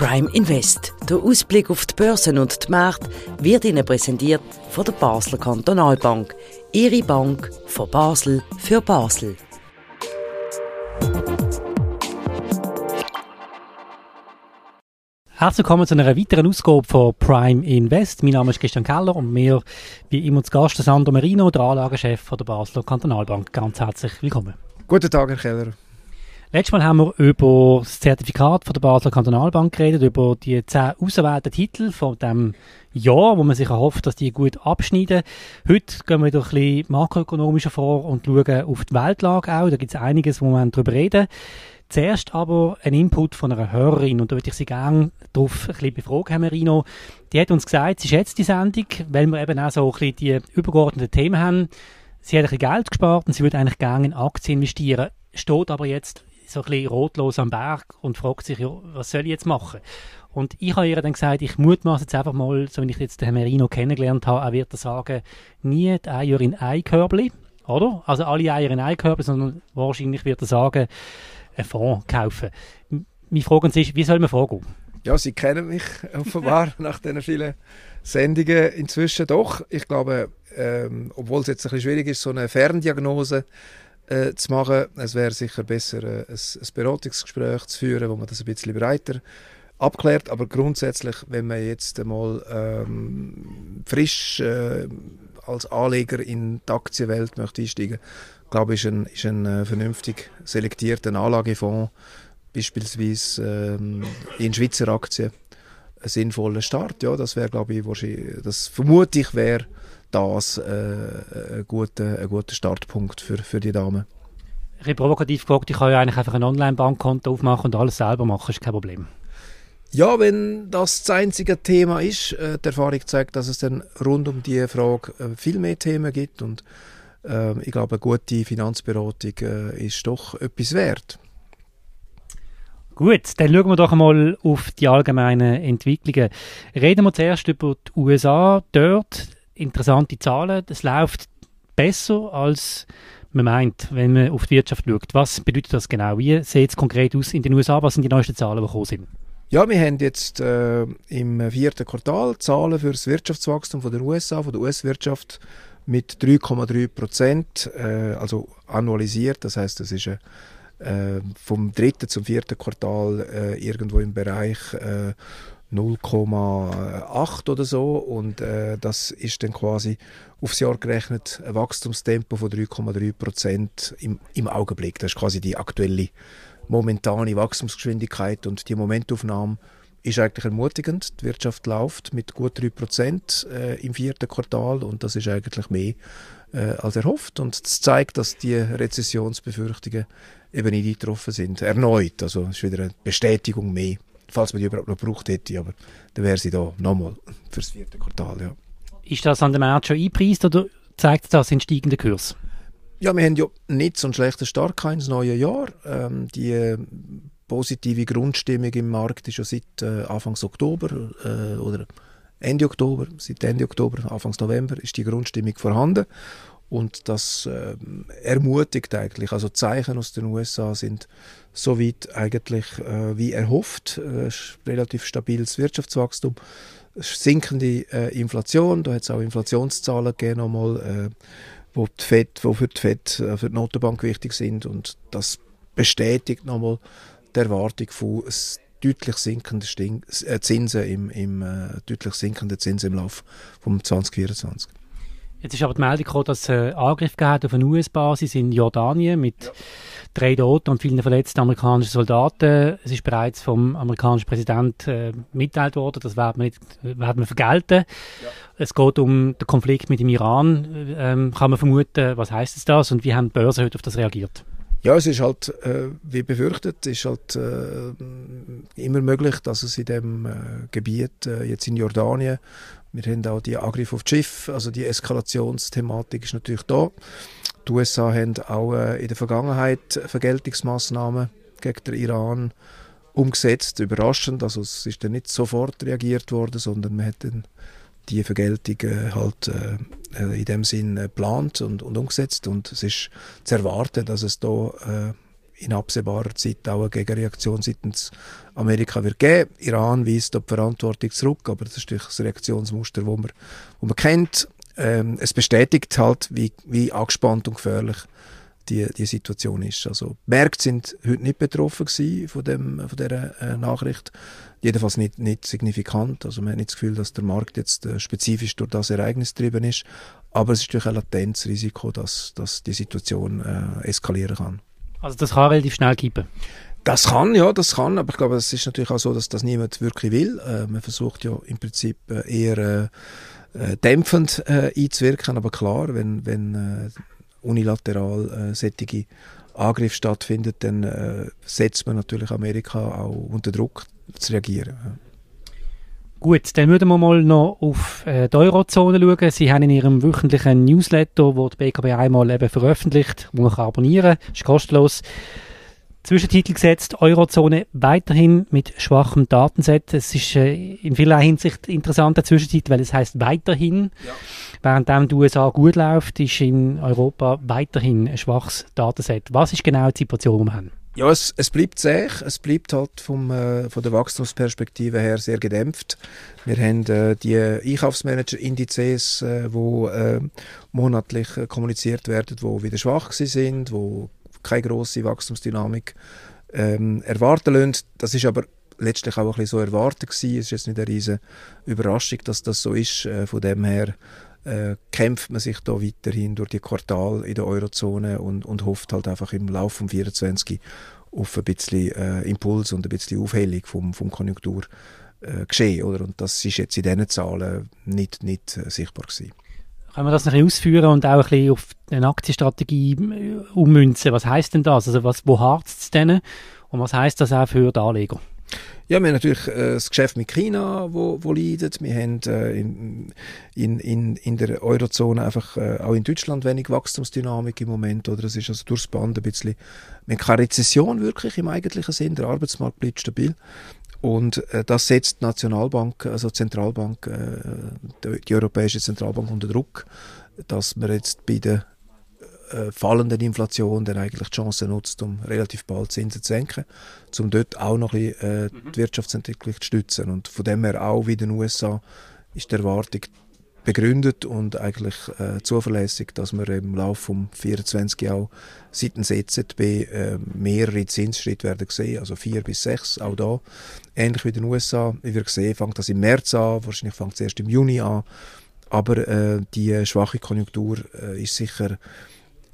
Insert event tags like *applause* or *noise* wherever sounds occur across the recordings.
Prime Invest. Der Ausblick auf die Börsen und die Märkte wird Ihnen präsentiert von der Basler Kantonalbank. Ihre Bank von Basel für Basel. Herzlich willkommen zu einer weiteren Ausgabe von Prime Invest. Mein Name ist Christian Keller und mir wie immer zu Gast Sandro Marino, der Anlagechef der Basler Kantonalbank. Ganz herzlich willkommen. Guten Tag, Herr Keller. Letztes Mal haben wir über das Zertifikat von der Basler Kantonalbank geredet, über die zehn ausgewählten Titel von dem Jahr, wo man sich erhofft, dass die gut abschneiden. Heute gehen wir wieder ein bisschen makroökonomischer vor und schauen auf die Weltlage auch. Da gibt es einiges, wo wir darüber reden Zuerst aber ein Input von einer Hörerin und da würde ich Sie gerne darauf ein bisschen befragen, Herr Merino. Die hat uns gesagt, sie schätzt die Sendung, weil wir eben auch so ein bisschen die übergeordneten Themen haben. Sie hat ein bisschen Geld gespart und sie würde eigentlich gerne in Aktien investieren, steht aber jetzt so ein bisschen rotlos am Berg und fragt sich, ja, was soll ich jetzt machen? Und ich habe ihr dann gesagt, ich mutmaße jetzt einfach mal, so wie ich jetzt den Herrn Merino kennengelernt habe, er wird sagen, nie die Eier in Eikörbli, oder? Also alle Eier in Eikörbli, sondern wahrscheinlich wird er sagen, einen Fonds kaufen. Meine Frage ist, wie soll man vorgehen? Ja, Sie kennen mich *laughs* offenbar *laughs* nach diesen vielen Sendungen inzwischen doch. Ich glaube, ähm, obwohl es jetzt ein bisschen schwierig ist, so eine Ferndiagnose äh, zu machen. Es wäre sicher besser, äh, ein, ein, Beratungsgespräch zu führen, wo man das ein bisschen breiter abklärt. Aber grundsätzlich, wenn man jetzt einmal ähm, frisch äh, als Anleger in die Aktienwelt möchte einsteigen glaube ich, ist ein, ist ein äh, vernünftig selektierter Anlagefonds, beispielsweise ähm, in Schweizer Aktien, ein sinnvoller Start. Ja, das wäre, glaube ich, das vermute ich, wäre das äh, ein, guter, ein guter Startpunkt für, für die Damen. Ich habe provokativ gefragt, ich kann ja eigentlich einfach ein Online-Bankkonto aufmachen und alles selber machen, ist kein Problem. Ja, wenn das das einzige Thema ist, äh, die Erfahrung zeigt, dass es dann rund um die Frage äh, viel mehr Themen gibt und äh, ich glaube, eine gute Finanzberatung äh, ist doch etwas wert. Gut, dann schauen wir doch einmal auf die allgemeinen Entwicklungen. Reden wir zuerst über die USA. Dort interessante Zahlen. Es läuft besser als man meint, wenn man auf die Wirtschaft schaut. Was bedeutet das genau? Wie sieht es konkret aus in den USA? Was sind die neuesten Zahlen, die gekommen sind? Ja, wir haben jetzt äh, im vierten Quartal Zahlen für das Wirtschaftswachstum von der USA, von der US-Wirtschaft mit 3,3 Prozent, äh, also annualisiert. Das heißt, das ist äh, vom dritten zum vierten Quartal äh, irgendwo im Bereich 0,8 äh, oder so und äh, das ist dann quasi aufs Jahr gerechnet ein Wachstumstempo von 3,3 Prozent im, im Augenblick. Das ist quasi die aktuelle momentane Wachstumsgeschwindigkeit und die Momentaufnahme ist eigentlich ermutigend. Die Wirtschaft läuft mit gut 3% äh, im vierten Quartal und das ist eigentlich mehr äh, als erhofft. Und das zeigt, dass die Rezessionsbefürchtungen eben nicht eingetroffen sind. Erneut. Also ist wieder eine Bestätigung mehr. Falls man die überhaupt noch gebraucht hätte, aber dann wäre sie da nochmal fürs vierte Quartal. Ja. Ist das an dem Markt schon eingepreist oder zeigt das in steigenden Kurs? Ja, wir haben ja nicht so einen schlechten Start ins neue Jahr. Ähm, die positive Grundstimmung im Markt ist ja seit äh, Anfang Oktober äh, oder Ende Oktober, seit Ende Oktober, Anfang November ist die Grundstimmung vorhanden und das äh, ermutigt eigentlich. Also Zeichen aus den USA sind soweit eigentlich äh, wie erhofft, äh, relativ stabiles Wirtschaftswachstum, sinkende äh, Inflation, da hat es auch Inflationszahlen gegeben nochmal, äh, wo, die FED, wo für die FED, äh, für die Notenbank wichtig sind und das bestätigt nochmal die Erwartung von deutlich sinkenden Zinsen im, im deutlich sinkenden Zinsen im Laufe vom 2024. Jetzt ist aber die Meldung gekommen, dass es einen Angriff gab auf eine US-Basis in Jordanien mit ja. drei Toten und vielen verletzten amerikanischen Soldaten. Es ist bereits vom amerikanischen Präsidenten äh, mitteilt worden, das werden wir, nicht, werden wir vergelten. Ja. Es geht um den Konflikt mit dem Iran. Ähm, kann man vermuten, was heißt das und wie haben die Börsen heute auf das reagiert? Ja, es ist halt, äh, wie befürchtet, ist halt äh, immer möglich, dass es in dem äh, Gebiet, äh, jetzt in Jordanien, wir haben auch die Angriffe auf das Schiff, also die Eskalationsthematik ist natürlich da. Die USA haben auch äh, in der Vergangenheit Vergeltungsmaßnahmen gegen den Iran umgesetzt, überraschend, also es ist dann nicht sofort reagiert worden, sondern man hat dann die Vergeltung äh, halt äh, in dem Sinn geplant und, und umgesetzt und es ist zu erwarten, dass es da in absehbarer Zeit auch eine Gegenreaktion seitens Amerika wird geben. Iran weist die Verantwortung zurück, aber das ist das Reaktionsmuster, wo man, wo man kennt. Ähm, es bestätigt halt, wie, wie angespannt und gefährlich die, die Situation ist. Also Märkte sind heute nicht betroffen von, dem, von dieser äh, Nachricht. Jedenfalls nicht, nicht signifikant. Also man hat nicht das Gefühl, dass der Markt jetzt äh, spezifisch durch das Ereignis getrieben ist. Aber es ist natürlich ein latentes Risiko, dass, dass die Situation äh, eskalieren kann. Also das kann relativ schnell kippen? Das kann, ja, das kann, aber ich glaube, es ist natürlich auch so, dass das niemand wirklich will. Äh, man versucht ja im Prinzip äh, eher äh, äh dämpfend äh, einzuwirken, aber klar, wenn, wenn äh, unilateral äh, solche Angriffe stattfindet, dann setzt man natürlich Amerika auch unter Druck zu reagieren. Gut, dann würden wir mal noch auf äh, die Eurozone schauen. Sie haben in Ihrem wöchentlichen Newsletter, wo die BKB einmal eben veröffentlicht, wo man kann abonnieren kann, ist kostenlos, Zwischentitel gesetzt, Eurozone weiterhin mit schwachem Datenset. Es ist äh, in vielerlei Hinsicht interessanter Zwischentitel, weil es heißt weiterhin. Ja. Während die USA gut läuft, ist in Europa weiterhin ein schwaches Datenset. Was ist genau die Situation, die wir haben? Ja, es, es bleibt zäh. Es bleibt halt vom, äh, von der Wachstumsperspektive her sehr gedämpft. Wir haben äh, die Einkaufsmanager-Indizes, äh, wo äh, monatlich äh, kommuniziert werden, wo wieder schwach sind, wo keine große Wachstumsdynamik ähm, erwarten lassen. Das ist aber letztlich auch ein bisschen so erwartet gewesen. Es ist jetzt nicht eine riesige Überraschung, dass das so ist. Äh, von dem her äh, kämpft man sich da weiterhin durch die Quartal in der Eurozone und, und hofft halt einfach im Laufe vom 24 auf ein bisschen äh, Impuls und ein bisschen Aufhellung vom, vom Konjunktur äh, geschehen. Oder? Und das ist jetzt in diesen Zahlen nicht, nicht äh, sichtbar gewesen. Können wir das ein bisschen ausführen und auch ein bisschen auf eine Aktienstrategie äh, ummünzen? Was heißt denn das? Also was, wo harzt es denn? Und was heißt das auch für die Anleger? Ja, wir haben natürlich äh, das Geschäft mit China, wo, wo leidet. Wir haben äh, in, in, in, der Eurozone einfach äh, auch in Deutschland wenig Wachstumsdynamik im Moment. Oder es ist also durchs Band ein bisschen, wir haben keine Rezession wirklich im eigentlichen Sinn. Der Arbeitsmarkt bleibt stabil. Und äh, das setzt die Nationalbank, also Zentralbank, äh, die, die, Europäische Zentralbank unter Druck, dass man jetzt bei der äh, fallenden Inflation dann eigentlich die Chance nutzt, um relativ bald Zinsen zu senken, um dort auch noch ein bisschen, äh, mhm. die Wirtschaftsentwicklung zu stützen. Und von dem her auch wie in den USA ist die Erwartung begründet und eigentlich äh, zuverlässig, dass wir im Laufe vom 24 auch seitens EZB äh, mehrere Zinsschritte werden sehen, also vier bis sechs, auch da. Ähnlich wie in den USA, wie wir sehen, fängt das im März an, wahrscheinlich fängt es erst im Juni an, aber äh, die schwache Konjunktur äh, ist sicher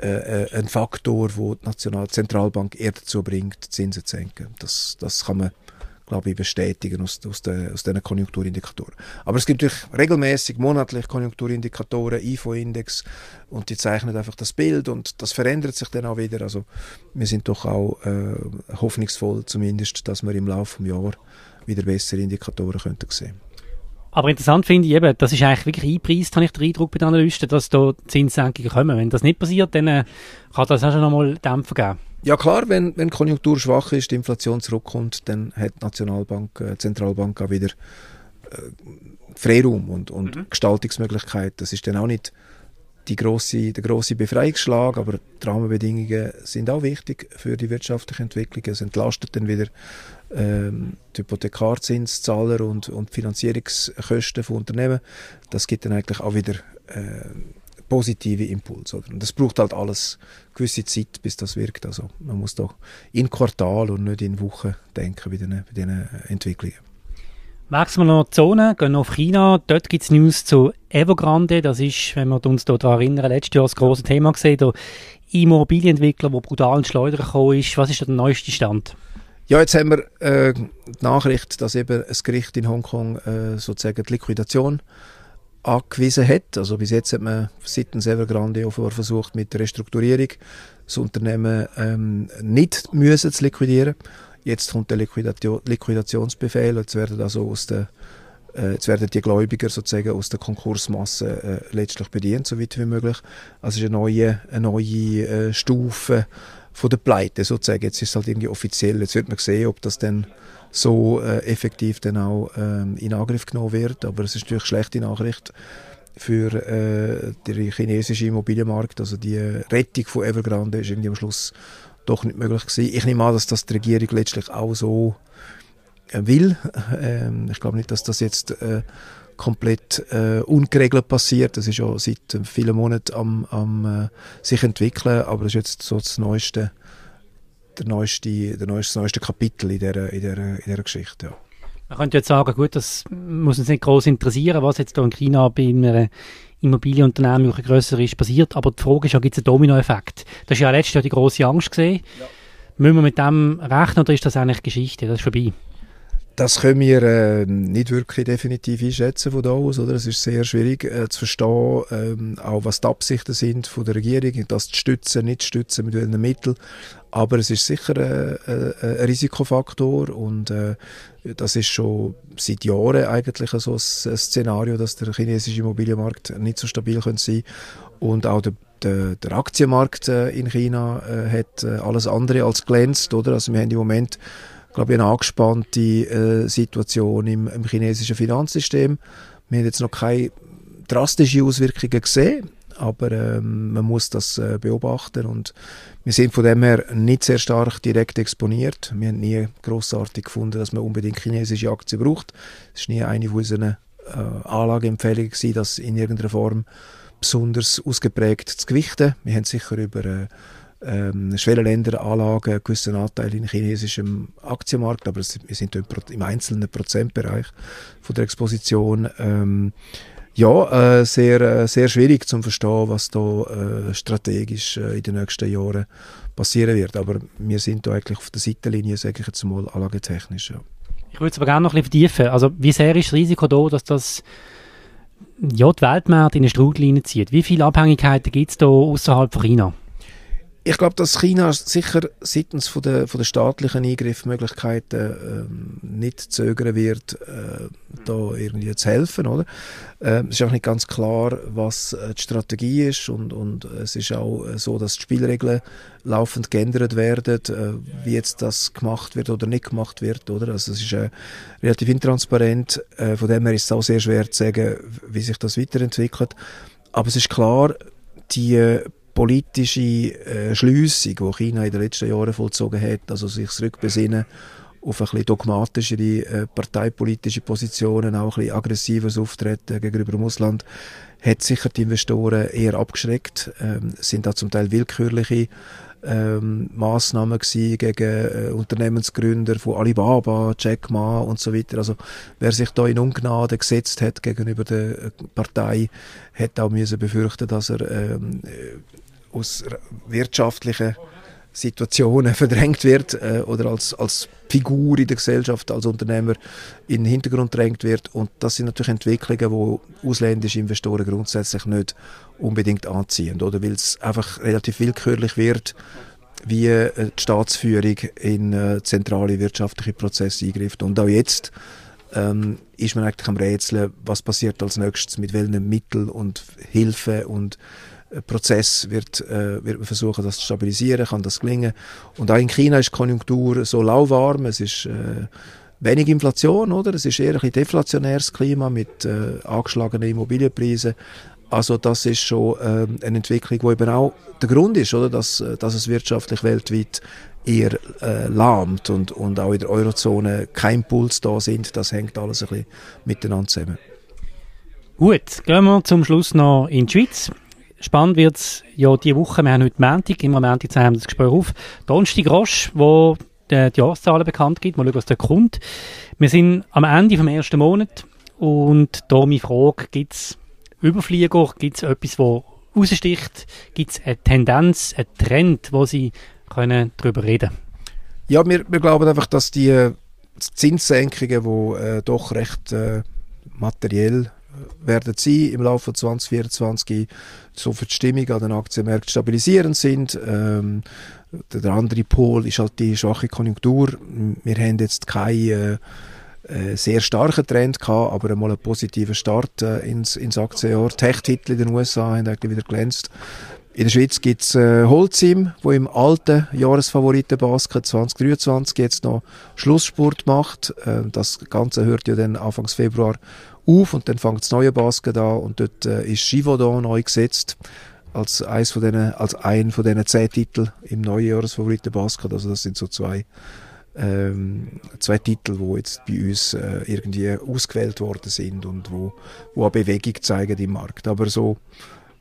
äh, äh ein Faktor, wo die Nationale Zentralbank eher dazu bringt, Zinsen zu senken. Das, das kann man glaube ich, bestätigen aus, aus, den, aus diesen Konjunkturindikatoren. Aber es gibt natürlich regelmäßig monatlich Konjunkturindikatoren, IFO-Index und die zeichnen einfach das Bild und das verändert sich dann auch wieder. Also wir sind doch auch äh, hoffnungsvoll zumindest, dass wir im Laufe des Jahres wieder bessere Indikatoren könnten sehen aber interessant finde ich eben, das ist eigentlich wirklich einpreist, habe ich den Eindruck bei den Analysten, dass da Zinssenkungen kommen. Wenn das nicht passiert, dann äh, kann das auch schon nochmal Dämpfer geben. Ja klar, wenn, wenn Konjunktur schwach ist, die Inflation zurückkommt, dann hat die Nationalbank, äh, Zentralbank auch wieder äh, Freiraum und, und mhm. Gestaltungsmöglichkeit. Das ist dann auch nicht die grosse, der große Befreiungsschlag, aber die Rahmenbedingungen sind auch wichtig für die wirtschaftliche Entwicklung. Es entlastet dann wieder ähm, die Hypothekarzinszahler und, und Finanzierungskosten von Unternehmen. Das gibt dann eigentlich auch wieder äh, positive Impuls. Oder? Und das braucht halt alles gewisse Zeit, bis das wirkt. Also man muss doch in Quartal und nicht in Wochen denken bei diesen Entwicklungen. Wechseln wir noch die Zone, gehen auf China. Dort gibt es News zu Evergrande. Das ist, wenn wir uns daran erinnern, letztes Jahr das große Thema gesehen, der Immobilienentwickler, der brutal in Schleudern gekommen ist. Was ist der neueste Stand? Ja, jetzt haben wir äh, die Nachricht, dass eben ein Gericht in Hongkong äh, sozusagen die Liquidation angewiesen hat. Also bis jetzt hat man seitens Evergrande offenbar versucht, mit der Restrukturierung das Unternehmen ähm, nicht müssen zu liquidieren. Jetzt kommt der Liquidation, Liquidationsbefehl. Jetzt werden also aus der äh, Jetzt werden die Gläubiger sozusagen aus der Konkursmasse äh, letztlich bedient, so weit wie möglich. Also es ist eine neue, eine neue äh, Stufe von der Pleite sozusagen. Jetzt ist es halt irgendwie offiziell. Jetzt wird man sehen, ob das dann so äh, effektiv dann auch ähm, in Angriff genommen wird. Aber es ist natürlich eine schlechte Nachricht für äh, den chinesischen Immobilienmarkt. Also die Rettung von Evergrande ist irgendwie am Schluss doch nicht möglich gewesen. Ich nehme an, dass das die Regierung letztlich auch so äh, will. Ähm, ich glaube nicht, dass das jetzt äh, komplett äh, ungeregelt passiert. Das ist ja seit vielen Monaten am, am äh, sich entwickeln, aber das ist jetzt so das neueste, der neueste, der neueste, das neueste Kapitel in dieser, in dieser, in dieser Geschichte. Ja. Man könnte jetzt sagen, gut, das muss uns nicht groß interessieren, was jetzt hier in China bei einem Immobilienunternehmen, welche grösser ist, passiert. Aber die Frage ist ja, gibt es einen Dominoeffekt? Das war ja letztes Jahr die große Angst gesehen. Ja. Müssen wir mit dem rechnen oder ist das eigentlich Geschichte? Das ist vorbei. Das können wir äh, nicht wirklich definitiv einschätzen von da aus, oder? Es ist sehr schwierig äh, zu verstehen, ähm, auch was die Absichten sind von der Regierung, das zu stützen, nicht zu stützen, mit welchen Mitteln. Aber es ist sicher äh, äh, ein Risikofaktor und äh, das ist schon seit Jahren eigentlich so ein, ein Szenario, dass der chinesische Immobilienmarkt nicht so stabil könnte sein und auch der der, Aktienmarkt äh, in China äh, hat alles andere als glänzt, oder? Also wir haben im Moment glaube ich, eine angespannte äh, Situation im, im chinesischen Finanzsystem. Wir haben jetzt noch keine drastischen Auswirkungen gesehen, aber ähm, man muss das äh, beobachten und wir sind von dem her nicht sehr stark direkt exponiert. Wir haben nie großartig gefunden, dass man unbedingt chinesische Aktien braucht. Es ist nie eine von unseren äh, Anlageempfehlungen gewesen, das in irgendeiner Form besonders ausgeprägt zu gewichten. Wir haben sicher über äh, ähm, Schwellenländeranlagen gewissen Anteil in chinesischem Aktienmarkt, aber wir sind im einzelnen Prozentbereich von der Exposition. Ähm, ja, äh, sehr, äh, sehr schwierig zu verstehen, was da äh, strategisch äh, in den nächsten Jahren passieren wird. Aber wir sind da eigentlich auf der Seitenlinie, sage ich jetzt mal, anlagetechnisch. Ja. Ich würde es aber gerne noch ein bisschen vertiefen. Also, wie sehr ist das Risiko da, dass das ja, die Weltmärkte in eine Strudel zieht? Wie viele Abhängigkeiten gibt es da außerhalb von China? Ich glaube, dass China sicher seitens von der, von der staatlichen Eingriffsmöglichkeiten ähm, nicht zögern wird, äh, da irgendwie zu helfen, oder? Äh, es ist auch nicht ganz klar, was äh, die Strategie ist und, und es ist auch äh, so, dass die Spielregeln laufend geändert werden, äh, wie jetzt das gemacht wird oder nicht gemacht wird, oder? Also es ist äh, relativ intransparent, von dem her ist es auch sehr schwer zu sagen, wie sich das weiterentwickelt. Aber es ist klar, die politische äh, Schliessung, die China in den letzten Jahren vollzogen hat, also sich zurückbesinnen auf ein bisschen dogmatischere äh, parteipolitische Positionen, auch ein bisschen aggressiveres Auftreten gegenüber Russland, hat sicher die Investoren eher abgeschreckt. Ähm, sind da zum Teil willkürliche ähm, Massnahmen gewesen gegen äh, Unternehmensgründer von Alibaba, Jack Ma und so weiter. Also wer sich da in Ungnade gesetzt hat gegenüber der äh, Partei, hat auch müssen befürchten, dass er ähm, aus wirtschaftlichen Situationen *laughs* verdrängt wird äh, oder als, als Figur in der Gesellschaft, als Unternehmer in den Hintergrund drängt wird. Und das sind natürlich Entwicklungen, die ausländische Investoren grundsätzlich nicht unbedingt anziehen, oder weil es einfach relativ willkürlich wird, wie äh, die Staatsführung in äh, zentrale wirtschaftliche Prozesse eingreift. Und auch jetzt ähm, ist man eigentlich am Rätseln, was passiert als nächstes, mit welchen Mitteln und Hilfe und Prozess wird, äh, wird man versuchen, das zu stabilisieren, kann das gelingen. Und auch in China ist die Konjunktur so lauwarm, es ist äh, wenig Inflation, oder? Es ist eher ein deflationäres Klima mit äh, angeschlagenen Immobilienpreisen. Also das ist schon äh, eine Entwicklung, die eben auch der Grund ist, oder? Dass, äh, dass es wirtschaftlich weltweit eher äh, lahmt und, und auch in der Eurozone kein Puls da sind. Das hängt alles ein bisschen miteinander zusammen. Gut, gehen wir zum Schluss noch in die Schweiz. Spannend wird es ja diese Woche, wir haben heute Montag, immer Montag zeigen wir das Gespräch auf, Donnerstag Roche, wo die, die Jahreszahlen bekannt gibt, mal schauen, was da kommt. Wir sind am Ende vom ersten Monat und da meine Frage, gibt es Überflieger, gibt es etwas, das raussticht, gibt es eine Tendenz, einen Trend, wo Sie können darüber reden? Ja, wir, wir glauben einfach, dass die Zinssenkungen, die äh, doch recht äh, materiell werden sie im Laufe von 2024 so für die Stimmung an den Aktienmärkten stabilisierend sind. Ähm, der andere Pol ist halt die schwache Konjunktur. Wir haben jetzt keinen äh, äh, sehr starken Trend gehabt, aber einmal einen positiven Start äh, ins, ins Aktienjahr. Tech-Titel in den USA haben eigentlich wieder glänzt. In der Schweiz gibt es äh, Holcim, wo im alten Jahresfavoritenbasket 2023 jetzt noch Schlussspurt macht. Äh, das Ganze hört ja dann Anfang Februar auf und dann fängt das neue Basket an und dort äh, ist Givaudan neu gesetzt. als eins von denen, als ein von diesen zehn Titeln im Neujahresfavoriten Basket. Also das sind so zwei, ähm, zwei Titel, wo jetzt bei uns äh, irgendwie ausgewählt worden sind und wo, wo eine Bewegung zeigen im Markt. Aber so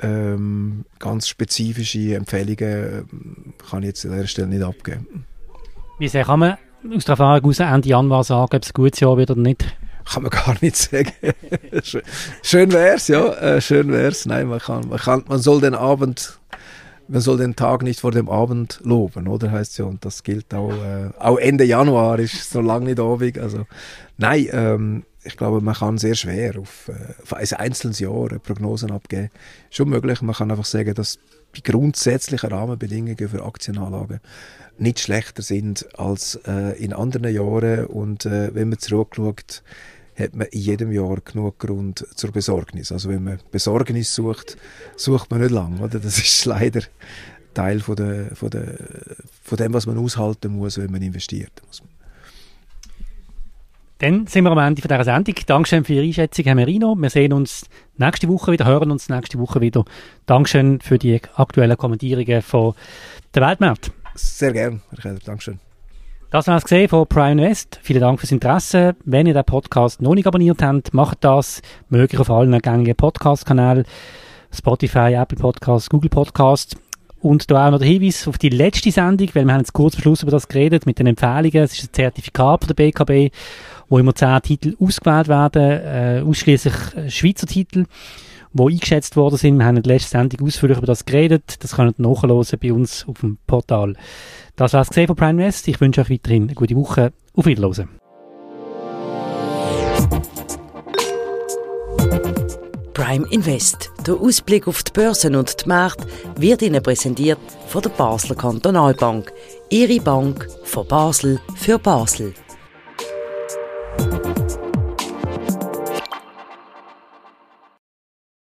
ähm, ganz spezifische Empfehlungen ähm, kann ich jetzt an dieser Stelle nicht abgeben. Wie sehr kann man aus der Erfahrung heraus Ende Januar sagen, ob es ein gutes Jahr wird oder nicht? Kann man gar nicht sagen. *laughs* schön wär's, ja, äh, schön wär's. Nein, man kann, man kann, man soll den Abend, man soll den Tag nicht vor dem Abend loben, oder heißt ja, und das gilt auch, äh, auch Ende Januar ist so lange nicht Abend, also, nein, ähm, ich glaube, man kann sehr schwer auf, äh, auf ein einzelnes Jahr Prognosen abgeben. Schon möglich, man kann einfach sagen, dass die grundsätzlichen Rahmenbedingungen für Aktienanlagen nicht schlechter sind als äh, in anderen Jahren und äh, wenn man zurückschaut, hat man in jedem Jahr genug Grund zur Besorgnis. Also wenn man Besorgnis sucht, sucht man nicht lang, oder? Das ist leider Teil von, der, von, der, von dem, was man aushalten muss, wenn man investiert. Muss man. Dann sind wir am Ende von dieser Sendung. Dankeschön für Ihre Einschätzung, Herr Merino. Wir sehen uns nächste Woche wieder, hören uns nächste Woche wieder. Dankeschön für die aktuellen Kommentierungen von der Weltmarkt. Sehr gerne, Herr Keller. Dankeschön. Das war es gesehen von Prime West. Vielen Dank fürs Interesse. Wenn ihr den Podcast noch nicht abonniert habt, macht das. Möglich auf allen gängigen Podcast-Kanälen. Spotify, Apple Podcasts, Google Podcasts. Und da auch noch der Hinweis auf die letzte Sendung, weil wir haben jetzt kurz Schluss über das geredet, mit den Empfehlungen. Es ist ein Zertifikat von der BKB, wo immer zehn Titel ausgewählt werden, äh, ausschließlich äh, Schweizer Titel, die eingeschätzt worden sind. Wir haben in der letzten Sendung ausführlich über das geredet. Das könnt ihr nachhören bei uns auf dem Portal. Das war's gesehen von Prime West. Ich wünsche euch weiterhin eine gute Woche. Auf Wiedersehen. Prime Invest. Der Ausblick auf die Börsen und die Märkte wird Ihnen präsentiert von der Basler Kantonalbank. Ihre Bank von Basel für Basel. you